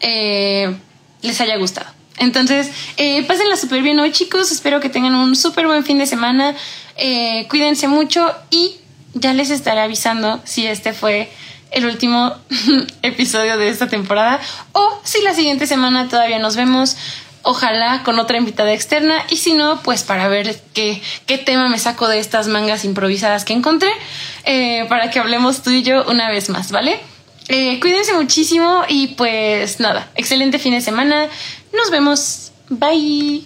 eh, les haya gustado. Entonces, eh, pásenla súper bien hoy, chicos. Espero que tengan un súper buen fin de semana. Eh, cuídense mucho y ya les estaré avisando si este fue el último (laughs) episodio de esta temporada o si la siguiente semana todavía nos vemos. Ojalá con otra invitada externa y si no, pues para ver qué, qué tema me saco de estas mangas improvisadas que encontré eh, para que hablemos tú y yo una vez más, ¿vale? Eh, cuídense muchísimo y pues nada, excelente fin de semana. Nos vemos. Bye.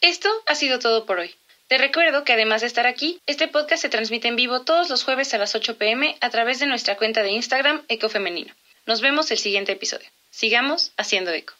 Esto ha sido todo por hoy. Te recuerdo que además de estar aquí, este podcast se transmite en vivo todos los jueves a las 8 pm a través de nuestra cuenta de Instagram Ecofemenino. Nos vemos el siguiente episodio. Sigamos haciendo eco.